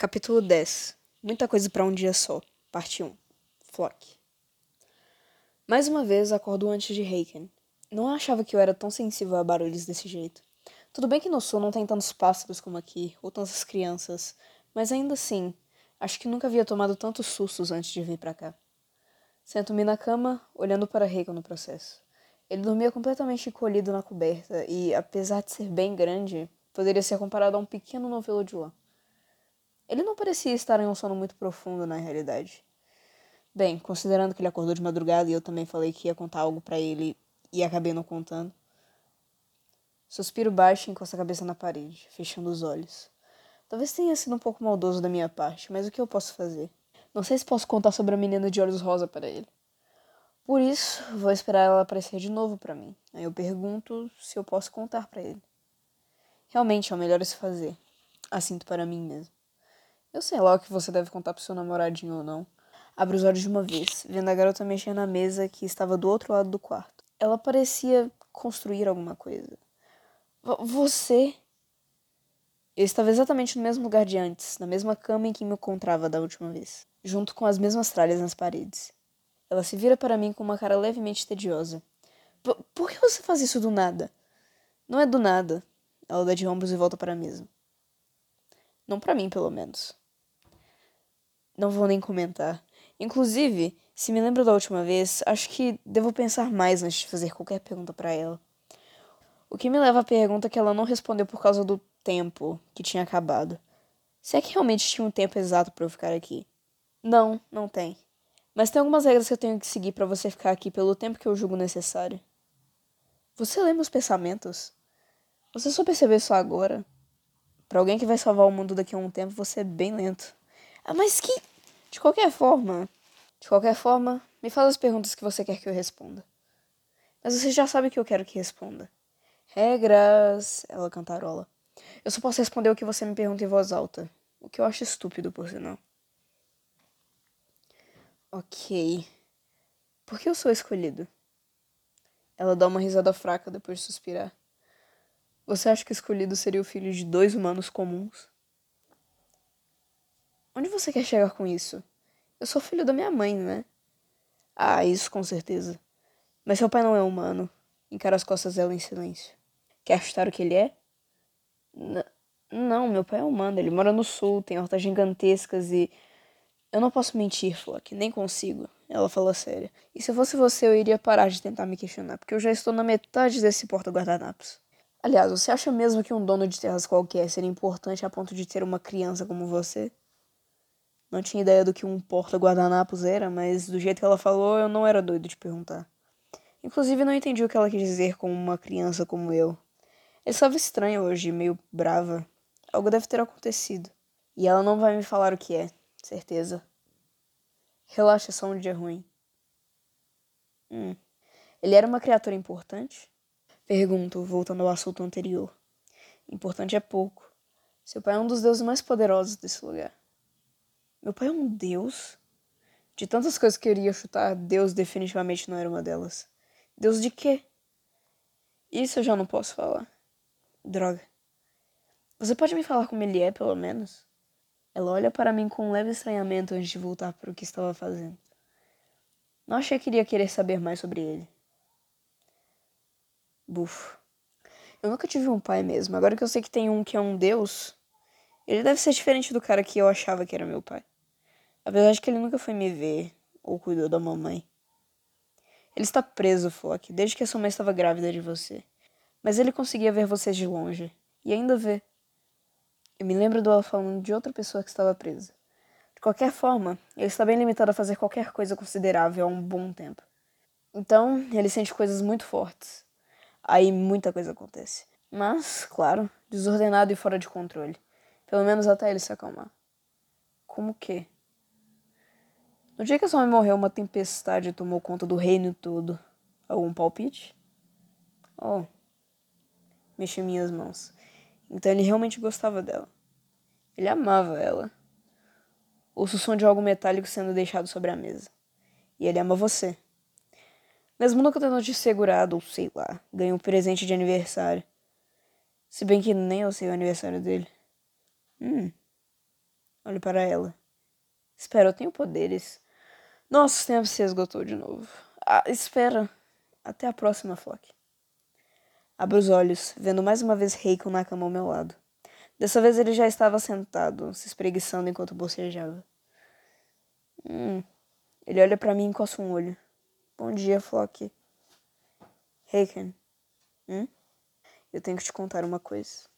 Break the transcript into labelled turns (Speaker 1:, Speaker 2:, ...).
Speaker 1: Capítulo 10 Muita coisa para um dia só. Parte 1 Flock Mais uma vez acordou antes de Heiken. Não achava que eu era tão sensível a barulhos desse jeito. Tudo bem que no sul não tem tantos pássaros como aqui, ou tantas crianças, mas ainda assim, acho que nunca havia tomado tantos sustos antes de vir para cá. Sento-me na cama, olhando para Heiken no processo. Ele dormia completamente encolhido na coberta e, apesar de ser bem grande, poderia ser comparado a um pequeno novelo de lã. Ele não parecia estar em um sono muito profundo na realidade. Bem, considerando que ele acordou de madrugada e eu também falei que ia contar algo para ele e acabei não contando. Suspiro baixo e encosto a cabeça na parede, fechando os olhos. Talvez tenha sido um pouco maldoso da minha parte, mas o que eu posso fazer? Não sei se posso contar sobre a menina de olhos rosa para ele. Por isso, vou esperar ela aparecer de novo para mim. Aí eu pergunto se eu posso contar para ele. Realmente é o melhor se fazer. Assinto para mim mesmo. Eu sei lá o que você deve contar pro seu namoradinho ou não. Abre os olhos de uma vez, vendo a garota mexer na mesa que estava do outro lado do quarto. Ela parecia construir alguma coisa. Você. Eu estava exatamente no mesmo lugar de antes, na mesma cama em que me encontrava da última vez, junto com as mesmas tralhas nas paredes. Ela se vira para mim com uma cara levemente tediosa. Por que você faz isso do nada? Não é do nada. Ela dá de ombros e volta para a mesa. Não para mim, pelo menos. Não vou nem comentar. Inclusive, se me lembro da última vez, acho que devo pensar mais antes de fazer qualquer pergunta para ela. O que me leva à pergunta que ela não respondeu por causa do tempo que tinha acabado. Se é que realmente tinha um tempo exato para eu ficar aqui. Não, não tem. Mas tem algumas regras que eu tenho que seguir para você ficar aqui pelo tempo que eu julgo necessário. Você lê meus pensamentos? Você só percebeu isso agora? Para alguém que vai salvar o mundo daqui a um tempo, você é bem lento. Ah, mas que. De qualquer forma. De qualquer forma, me fala as perguntas que você quer que eu responda. Mas você já sabe o que eu quero que responda. Regras. Ela cantarola. Eu só posso responder o que você me pergunta em voz alta. O que eu acho estúpido, por sinal. Ok. Por que eu sou escolhido? Ela dá uma risada fraca depois de suspirar. Você acha que escolhido seria o filho de dois humanos comuns? Onde você quer chegar com isso? Eu sou filho da minha mãe, né? Ah, isso com certeza. Mas seu pai não é humano. Encara as costas dela em silêncio. Quer chutar o que ele é? N não, meu pai é humano. Ele mora no sul, tem hortas gigantescas e. Eu não posso mentir, Flock, nem consigo. Ela falou séria. E se eu fosse você, eu iria parar de tentar me questionar, porque eu já estou na metade desse porta-guardanapos. Aliás, você acha mesmo que um dono de terras qualquer seria importante a ponto de ter uma criança como você? Não tinha ideia do que um porta-guardanapos era, mas do jeito que ela falou, eu não era doido de perguntar. Inclusive, não entendi o que ela quis dizer com uma criança como eu. Eu estava estranha hoje, meio brava. Algo deve ter acontecido. E ela não vai me falar o que é, certeza. Relaxa, é só um dia ruim. Hum. Ele era uma criatura importante? Pergunto, voltando ao assunto anterior. Importante é pouco. Seu pai é um dos deuses mais poderosos desse lugar. Meu pai é um deus? De tantas coisas que eu iria chutar, Deus definitivamente não era uma delas. Deus de quê? Isso eu já não posso falar. Droga. Você pode me falar como ele é, pelo menos? Ela olha para mim com um leve estranhamento antes de voltar para o que estava fazendo. Não achei que iria querer saber mais sobre ele. Bufo. Eu nunca tive um pai mesmo. Agora que eu sei que tem um que é um deus, ele deve ser diferente do cara que eu achava que era meu pai. Apesar de que ele nunca foi me ver ou cuidou da mamãe. Ele está preso, Flock, desde que a sua mãe estava grávida de você. Mas ele conseguia ver vocês de longe. E ainda vê. Eu me lembro do falando de outra pessoa que estava presa. De qualquer forma, ele está bem limitado a fazer qualquer coisa considerável há um bom tempo. Então, ele sente coisas muito fortes. Aí muita coisa acontece. Mas, claro, desordenado e fora de controle. Pelo menos até ele se acalmar. Como que? No dia que a sua mãe morreu, uma tempestade tomou conta do reino todo. Algum palpite? Oh. Mexi minhas mãos. Então ele realmente gostava dela. Ele amava ela. Ouço o som de algo metálico sendo deixado sobre a mesa. E ele ama você. Mesmo nunca tendo te segurado, ou sei lá, ganha um presente de aniversário. Se bem que nem eu sei o aniversário dele. Hum. Olho para ela. Espera, eu tenho poderes. Nossa, o tempo se esgotou de novo. Ah, espera. Até a próxima, Flock. Abro os olhos, vendo mais uma vez Reiko na cama ao meu lado. Dessa vez ele já estava sentado, se espreguiçando enquanto bocejava. Hum. Ele olha para mim e coça um olho. Bom dia, Flock. Heiken. Hum? Eu tenho que te contar uma coisa.